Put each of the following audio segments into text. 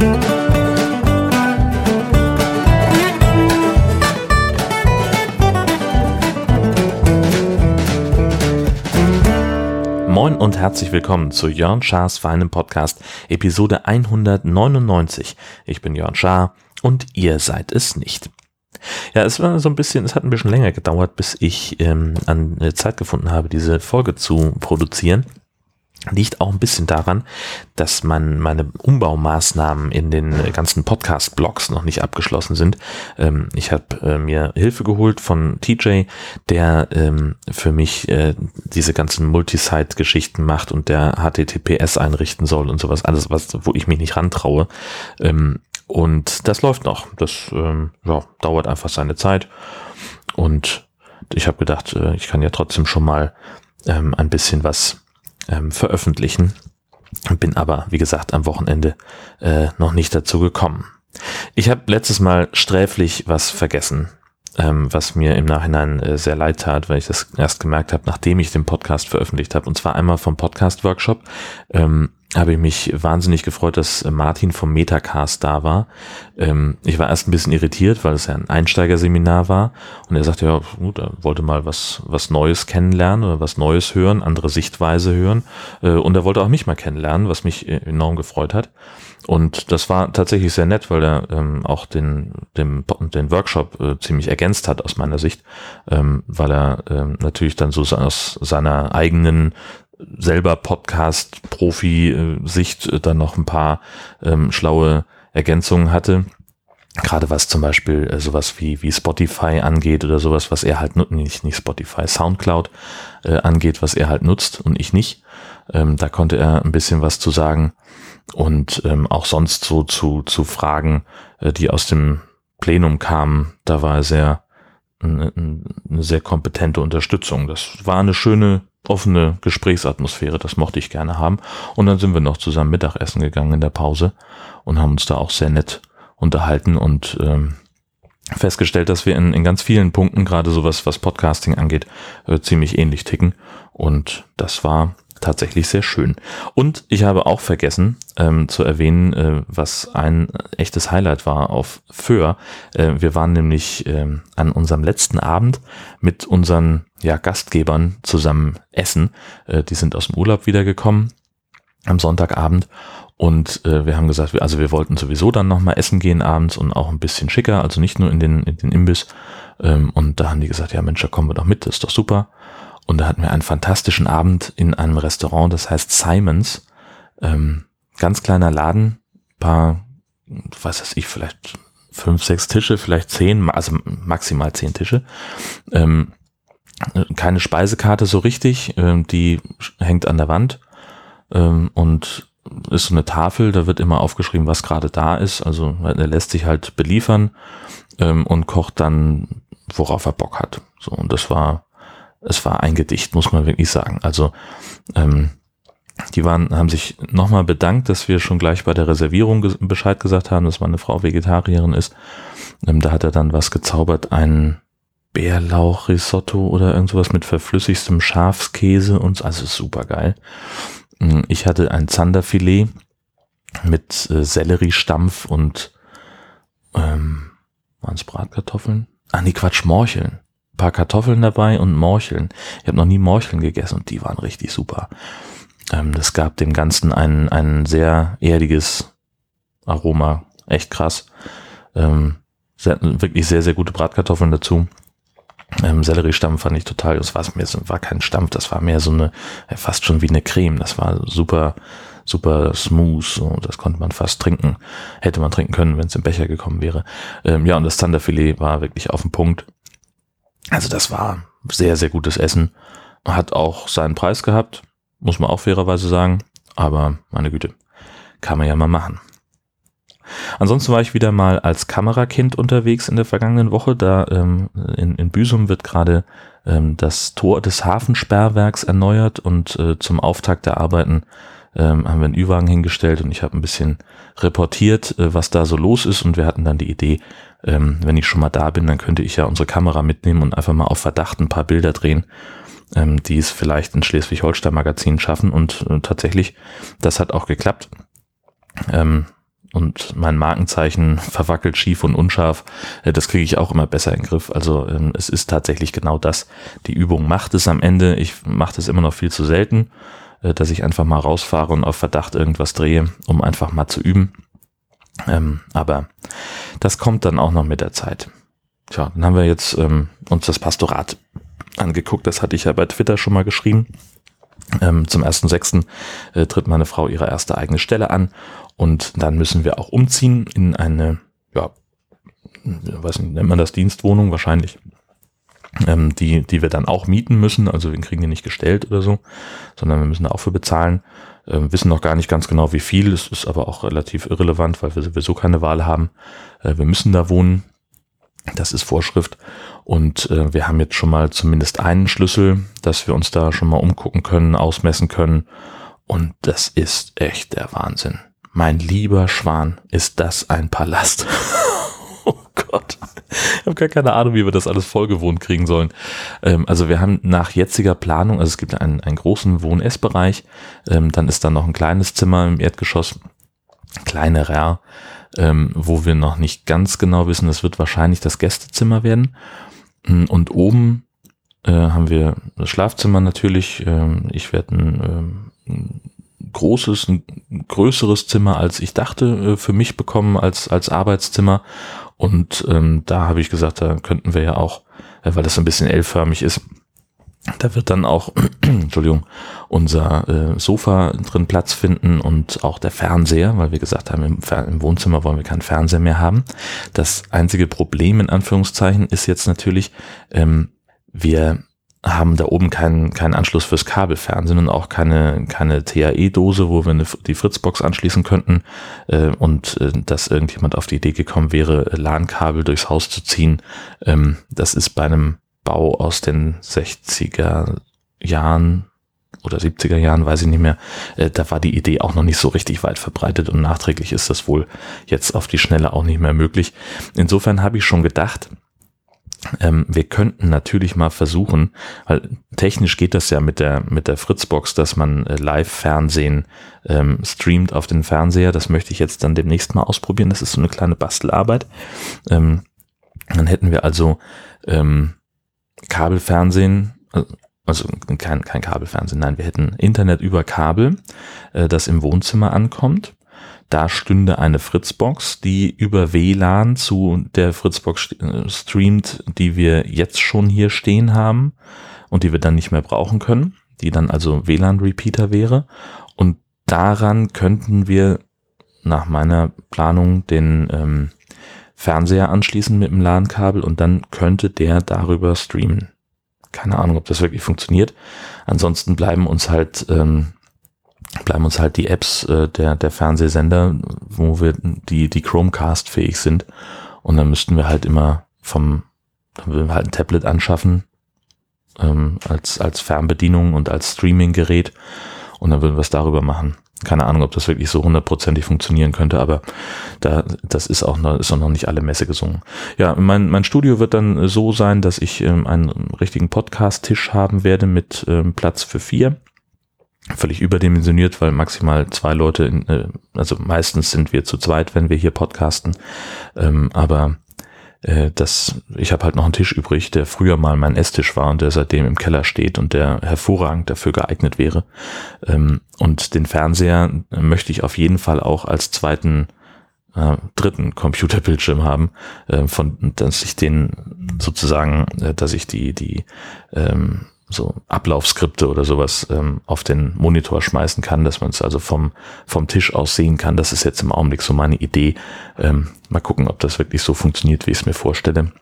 Moin und herzlich willkommen zu Jörn Schars feinem Podcast, Episode 199. Ich bin Jörn Schaar und ihr seid es nicht. Ja, es war so ein bisschen, es hat ein bisschen länger gedauert, bis ich ähm, an äh, Zeit gefunden habe, diese Folge zu produzieren. Liegt auch ein bisschen daran, dass man meine Umbaumaßnahmen in den ganzen Podcast-Blogs noch nicht abgeschlossen sind. Ähm, ich habe äh, mir Hilfe geholt von TJ, der ähm, für mich äh, diese ganzen Multisite-Geschichten macht und der HTTPS einrichten soll und sowas, alles, was, wo ich mich nicht rantraue. Ähm, und das läuft noch. Das ähm, ja, dauert einfach seine Zeit. Und ich habe gedacht, äh, ich kann ja trotzdem schon mal ähm, ein bisschen was ähm, veröffentlichen. Bin aber, wie gesagt, am Wochenende äh, noch nicht dazu gekommen. Ich habe letztes Mal sträflich was vergessen, ähm, was mir im Nachhinein äh, sehr leid tat, weil ich das erst gemerkt habe, nachdem ich den Podcast veröffentlicht habe. Und zwar einmal vom Podcast-Workshop. Ähm, habe ich mich wahnsinnig gefreut, dass Martin vom Metacast da war. Ähm, ich war erst ein bisschen irritiert, weil es ja ein Einsteigerseminar war und er sagte, ja, gut, er wollte mal was, was Neues kennenlernen oder was Neues hören, andere Sichtweise hören äh, und er wollte auch mich mal kennenlernen, was mich äh, enorm gefreut hat. Und das war tatsächlich sehr nett, weil er ähm, auch den, den, den Workshop äh, ziemlich ergänzt hat aus meiner Sicht, ähm, weil er ähm, natürlich dann so aus seiner eigenen selber Podcast-Profi-Sicht äh, dann noch ein paar ähm, schlaue Ergänzungen hatte. Gerade was zum Beispiel äh, sowas wie, wie Spotify angeht oder sowas, was er halt nutzt, nicht, nicht Spotify, Soundcloud äh, angeht, was er halt nutzt und ich nicht. Ähm, da konnte er ein bisschen was zu sagen. Und ähm, auch sonst so zu, zu Fragen, äh, die aus dem Plenum kamen, da war er sehr, eine, eine sehr kompetente Unterstützung. Das war eine schöne, offene Gesprächsatmosphäre, das mochte ich gerne haben. Und dann sind wir noch zusammen Mittagessen gegangen in der Pause und haben uns da auch sehr nett unterhalten und ähm, festgestellt, dass wir in, in ganz vielen Punkten, gerade sowas, was Podcasting angeht, äh, ziemlich ähnlich ticken. Und das war tatsächlich sehr schön. Und ich habe auch vergessen ähm, zu erwähnen, äh, was ein echtes Highlight war auf Föhr. Äh, wir waren nämlich äh, an unserem letzten Abend mit unseren ja, Gastgebern zusammen essen. Äh, die sind aus dem Urlaub wiedergekommen am Sonntagabend und äh, wir haben gesagt, wir, also wir wollten sowieso dann nochmal essen gehen abends und auch ein bisschen schicker, also nicht nur in den, in den Imbiss. Ähm, und da haben die gesagt, ja Mensch, da kommen wir doch mit, das ist doch super. Und da hatten wir einen fantastischen Abend in einem Restaurant, das heißt Simons. Ähm, ganz kleiner Laden, paar, was weiß ich, vielleicht fünf, sechs Tische, vielleicht zehn, also maximal zehn Tische. Ähm, keine Speisekarte so richtig, ähm, die hängt an der Wand ähm, und ist so eine Tafel, da wird immer aufgeschrieben, was gerade da ist. Also er lässt sich halt beliefern ähm, und kocht dann, worauf er Bock hat. So, und das war es war ein Gedicht, muss man wirklich sagen. Also die waren, haben sich nochmal bedankt, dass wir schon gleich bei der Reservierung Bescheid gesagt haben, dass meine Frau Vegetarierin ist. Da hat er dann was gezaubert, ein Bärlauchrisotto oder irgendwas mit verflüssigstem Schafskäse und also super geil. Ähm, ich hatte ein Zanderfilet mit äh, Selleriestampf und ähm, waren es Bratkartoffeln? Ah nee, Quatsch, Morcheln paar Kartoffeln dabei und Morcheln. Ich habe noch nie Morcheln gegessen und die waren richtig super. Ähm, das gab dem Ganzen ein, ein sehr erdiges Aroma. Echt krass. Ähm, sehr, wirklich sehr, sehr gute Bratkartoffeln dazu. Ähm, Selleriestampf fand ich total, das war so, war kein Stampf, das war mehr so eine, fast schon wie eine Creme. Das war super, super smooth, so, das konnte man fast trinken. Hätte man trinken können, wenn es im Becher gekommen wäre. Ähm, ja, und das Thunderfilet war wirklich auf den Punkt. Also das war sehr, sehr gutes Essen. Hat auch seinen Preis gehabt, muss man auch fairerweise sagen. Aber meine Güte, kann man ja mal machen. Ansonsten war ich wieder mal als Kamerakind unterwegs in der vergangenen Woche. Da ähm, in, in Büsum wird gerade ähm, das Tor des Hafensperrwerks erneuert und äh, zum Auftakt der Arbeiten ähm, haben wir einen Ü-Wagen hingestellt und ich habe ein bisschen reportiert, äh, was da so los ist und wir hatten dann die Idee, ähm, wenn ich schon mal da bin, dann könnte ich ja unsere Kamera mitnehmen und einfach mal auf Verdacht ein paar Bilder drehen, ähm, die es vielleicht in Schleswig-Holstein Magazin schaffen und äh, tatsächlich, das hat auch geklappt. Ähm, und mein Markenzeichen verwackelt, schief und unscharf, äh, das kriege ich auch immer besser in den Griff. Also ähm, es ist tatsächlich genau das. Die Übung macht es am Ende. Ich mache das immer noch viel zu selten, äh, dass ich einfach mal rausfahre und auf Verdacht irgendwas drehe, um einfach mal zu üben. Ähm, aber das kommt dann auch noch mit der Zeit. Tja, dann haben wir jetzt ähm, uns das Pastorat angeguckt. Das hatte ich ja bei Twitter schon mal geschrieben. Ähm, zum 1.6. Äh, tritt meine Frau ihre erste eigene Stelle an und dann müssen wir auch umziehen in eine, ja, weiß nicht, nennt man das Dienstwohnung wahrscheinlich, ähm, die, die wir dann auch mieten müssen. Also wir kriegen die nicht gestellt oder so, sondern wir müssen da auch für bezahlen. Ähm, wissen noch gar nicht ganz genau wie viel. Es ist aber auch relativ irrelevant, weil wir sowieso keine Wahl haben. Äh, wir müssen da wohnen. Das ist Vorschrift. Und äh, wir haben jetzt schon mal zumindest einen Schlüssel, dass wir uns da schon mal umgucken können, ausmessen können. Und das ist echt der Wahnsinn. Mein lieber Schwan, ist das ein Palast. oh Gott. Ich habe gar keine Ahnung, wie wir das alles vollgewohnt kriegen sollen. Ähm, also wir haben nach jetziger Planung, also es gibt einen, einen großen Wohn-Ess-Bereich, ähm, dann ist da noch ein kleines Zimmer im Erdgeschoss, kleinerer, ähm, wo wir noch nicht ganz genau wissen, das wird wahrscheinlich das Gästezimmer werden. Mm, und oben äh, haben wir das Schlafzimmer natürlich. Ähm, ich werde ein, ähm, großes, ein größeres Zimmer, als ich dachte, äh, für mich bekommen als, als Arbeitszimmer. Und ähm, da habe ich gesagt, da könnten wir ja auch, äh, weil das ein bisschen L-förmig ist, da wird dann auch, Entschuldigung, unser äh, Sofa drin Platz finden und auch der Fernseher, weil wir gesagt haben, im, im, Wohnzimmer wollen wir keinen Fernseher mehr haben. Das einzige Problem in Anführungszeichen ist jetzt natürlich, ähm, wir haben da oben keinen keinen Anschluss fürs Kabelfernsehen und auch keine keine TAE-Dose, wo wir eine, die Fritzbox anschließen könnten äh, und äh, dass irgendjemand auf die Idee gekommen wäre, LAN-Kabel durchs Haus zu ziehen. Ähm, das ist bei einem Bau aus den 60er Jahren oder 70er Jahren, weiß ich nicht mehr, äh, da war die Idee auch noch nicht so richtig weit verbreitet und nachträglich ist das wohl jetzt auf die Schnelle auch nicht mehr möglich. Insofern habe ich schon gedacht, ähm, wir könnten natürlich mal versuchen, weil technisch geht das ja mit der, mit der Fritzbox, dass man äh, Live-Fernsehen ähm, streamt auf den Fernseher. Das möchte ich jetzt dann demnächst mal ausprobieren. Das ist so eine kleine Bastelarbeit. Ähm, dann hätten wir also ähm, Kabelfernsehen, äh, also kein, kein Kabelfernsehen, nein, wir hätten Internet über Kabel, äh, das im Wohnzimmer ankommt da stünde eine Fritzbox, die über WLAN zu der Fritzbox äh, streamt, die wir jetzt schon hier stehen haben und die wir dann nicht mehr brauchen können, die dann also WLAN-Repeater wäre. Und daran könnten wir nach meiner Planung den ähm, Fernseher anschließen mit dem LAN-Kabel und dann könnte der darüber streamen. Keine Ahnung, ob das wirklich funktioniert. Ansonsten bleiben uns halt ähm, bleiben uns halt die Apps äh, der, der Fernsehsender, wo wir die, die Chromecast fähig sind. Und dann müssten wir halt immer vom, dann würden wir halt ein Tablet anschaffen, ähm, als, als Fernbedienung und als Streaming-Gerät. Und dann würden wir es darüber machen. Keine Ahnung, ob das wirklich so hundertprozentig funktionieren könnte, aber da, das ist auch noch, ist auch noch nicht alle Messe gesungen. Ja, mein, mein Studio wird dann so sein, dass ich ähm, einen richtigen Podcast-Tisch haben werde mit ähm, Platz für vier völlig überdimensioniert, weil maximal zwei Leute, in, äh, also meistens sind wir zu zweit, wenn wir hier podcasten, ähm, aber äh, das, ich habe halt noch einen Tisch übrig, der früher mal mein Esstisch war und der seitdem im Keller steht und der hervorragend dafür geeignet wäre. Ähm, und den Fernseher möchte ich auf jeden Fall auch als zweiten äh, dritten Computerbildschirm haben, äh, von dass ich den sozusagen, äh, dass ich die die ähm, so Ablaufskripte oder sowas ähm, auf den Monitor schmeißen kann, dass man es also vom, vom Tisch aus sehen kann. Das ist jetzt im Augenblick so meine Idee. Ähm, mal gucken, ob das wirklich so funktioniert, wie ich es mir vorstelle.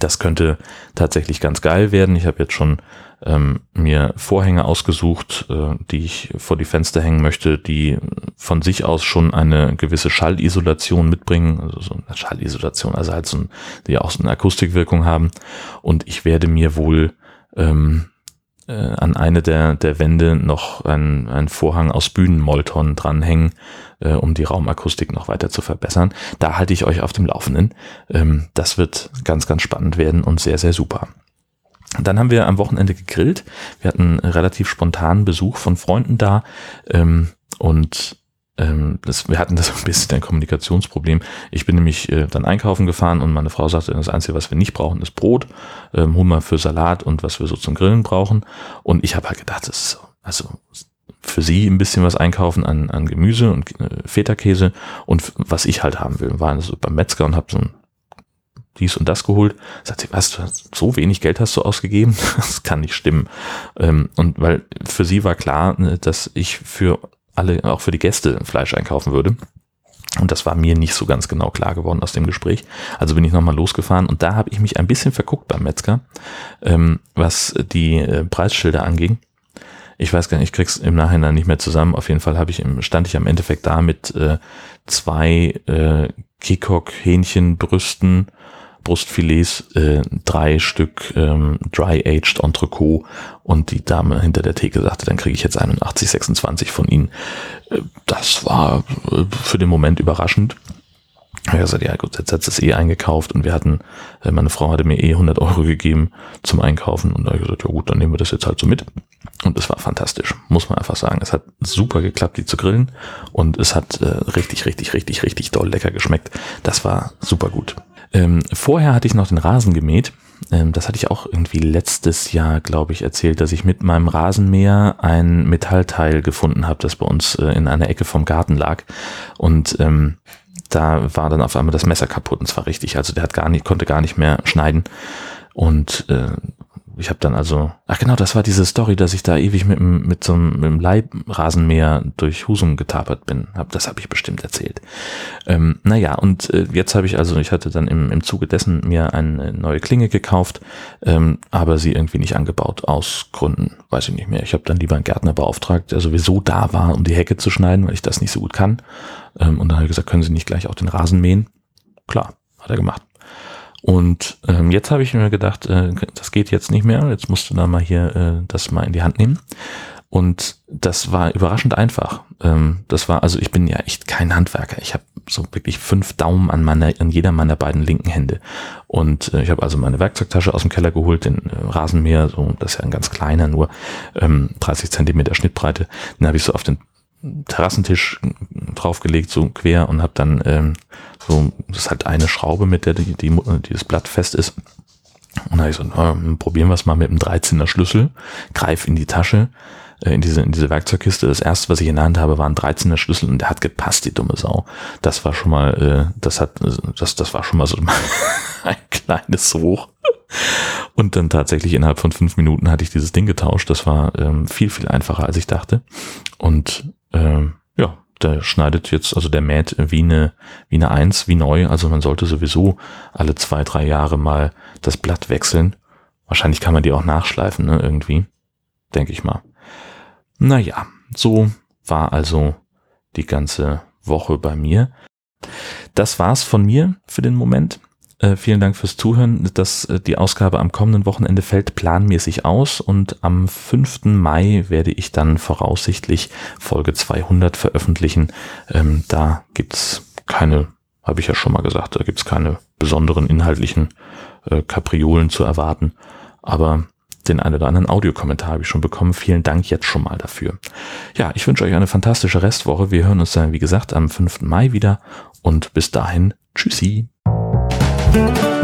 Das könnte tatsächlich ganz geil werden. Ich habe jetzt schon ähm, mir Vorhänge ausgesucht, äh, die ich vor die Fenster hängen möchte, die von sich aus schon eine gewisse Schallisolation mitbringen, also so eine Schallisolation, also halt so ein, die auch so eine Akustikwirkung haben. Und ich werde mir wohl ähm, äh, an eine der, der Wände noch ein, Vorhang aus Bühnenmolton dranhängen, äh, um die Raumakustik noch weiter zu verbessern. Da halte ich euch auf dem Laufenden. Ähm, das wird ganz, ganz spannend werden und sehr, sehr super. Dann haben wir am Wochenende gegrillt. Wir hatten relativ spontanen Besuch von Freunden da ähm, und ähm, das, wir hatten das ein bisschen ein Kommunikationsproblem. Ich bin nämlich äh, dann einkaufen gefahren und meine Frau sagte, das Einzige, was wir nicht brauchen, ist Brot, ähm, Hummer für Salat und was wir so zum Grillen brauchen. Und ich habe halt gedacht, das ist so, also für sie ein bisschen was einkaufen an, an Gemüse und äh, Feta-Käse und was ich halt haben will. War also beim Metzger und habe so ein dies und das geholt. Sagt sie, was, du hast, so wenig Geld hast du ausgegeben? Das kann nicht stimmen. Ähm, und weil für sie war klar, äh, dass ich für alle, auch für die Gäste Fleisch einkaufen würde. Und das war mir nicht so ganz genau klar geworden aus dem Gespräch. Also bin ich nochmal losgefahren und da habe ich mich ein bisschen verguckt beim Metzger, ähm, was die äh, Preisschilder anging. Ich weiß gar nicht, ich krieg's im Nachhinein nicht mehr zusammen. Auf jeden Fall habe ich im, stand ich am Endeffekt da mit äh, zwei äh, Kikok-Hähnchenbrüsten, Brustfilets, äh, drei Stück ähm, Dry-Aged Entrecot und die Dame hinter der Theke sagte, dann kriege ich jetzt 81,26 von Ihnen. Äh, das war äh, für den Moment überraschend. Ja, gesagt, ja gut, jetzt hat es eh eingekauft und wir hatten, äh, meine Frau hatte mir eh 100 Euro gegeben zum Einkaufen und da habe ich gesagt, ja gut, dann nehmen wir das jetzt halt so mit. Und es war fantastisch, muss man einfach sagen. Es hat super geklappt, die zu grillen und es hat äh, richtig, richtig, richtig, richtig doll lecker geschmeckt. Das war super gut. Ähm, vorher hatte ich noch den Rasen gemäht. Ähm, das hatte ich auch irgendwie letztes Jahr, glaube ich, erzählt, dass ich mit meinem Rasenmäher ein Metallteil gefunden habe, das bei uns äh, in einer Ecke vom Garten lag. Und ähm, da war dann auf einmal das Messer kaputt und zwar richtig. Also der hat gar nicht, konnte gar nicht mehr schneiden. Und äh, ich habe dann also, ach genau, das war diese Story, dass ich da ewig mit, mit so einem, mit einem Leibrasenmäher durch Husum getapert bin. Hab, das habe ich bestimmt erzählt. Ähm, naja, und äh, jetzt habe ich also, ich hatte dann im, im Zuge dessen mir eine neue Klinge gekauft, ähm, aber sie irgendwie nicht angebaut, aus Gründen, weiß ich nicht mehr. Ich habe dann lieber einen Gärtner beauftragt, der sowieso da war, um die Hecke zu schneiden, weil ich das nicht so gut kann. Ähm, und dann habe ich gesagt, können Sie nicht gleich auch den Rasen mähen? Klar, hat er gemacht. Und ähm, jetzt habe ich mir gedacht, äh, das geht jetzt nicht mehr. Jetzt musst du da mal hier äh, das mal in die Hand nehmen. Und das war überraschend einfach. Ähm, das war, also ich bin ja echt kein Handwerker. Ich habe so wirklich fünf Daumen an meiner, an jeder meiner beiden linken Hände. Und äh, ich habe also meine Werkzeugtasche aus dem Keller geholt, den äh, Rasenmäher, so, das ist ja ein ganz kleiner, nur ähm, 30 Zentimeter Schnittbreite. Den habe ich so auf den Terrassentisch draufgelegt, so quer und habe dann ähm, so, das ist halt eine Schraube, mit der die, die, dieses Blatt fest ist. Und da ich so, na, probieren wir es mal mit einem 13er Schlüssel, greif in die Tasche, äh, in diese, in diese Werkzeugkiste. Das erste, was ich in der Hand habe, war ein 13er Schlüssel und der hat gepasst, die dumme Sau. Das war schon mal, äh, das hat, das, das war schon mal so ein kleines Hoch. Und dann tatsächlich innerhalb von fünf Minuten hatte ich dieses Ding getauscht. Das war ähm, viel, viel einfacher, als ich dachte. Und ähm, ja, der schneidet jetzt, also der mäht wie eine, wie eine Eins, wie neu. Also man sollte sowieso alle zwei, drei Jahre mal das Blatt wechseln. Wahrscheinlich kann man die auch nachschleifen, ne, irgendwie. Denke ich mal. Naja, so war also die ganze Woche bei mir. Das war's von mir für den Moment. Äh, vielen Dank fürs Zuhören. Das, äh, die Ausgabe am kommenden Wochenende fällt planmäßig aus und am 5. Mai werde ich dann voraussichtlich Folge 200 veröffentlichen. Ähm, da gibt's keine, habe ich ja schon mal gesagt, da gibt's keine besonderen inhaltlichen äh, Kapriolen zu erwarten. Aber den einen oder anderen Audiokommentar habe ich schon bekommen. Vielen Dank jetzt schon mal dafür. Ja, ich wünsche euch eine fantastische Restwoche. Wir hören uns dann, wie gesagt, am 5. Mai wieder und bis dahin, tschüssi. Thank you.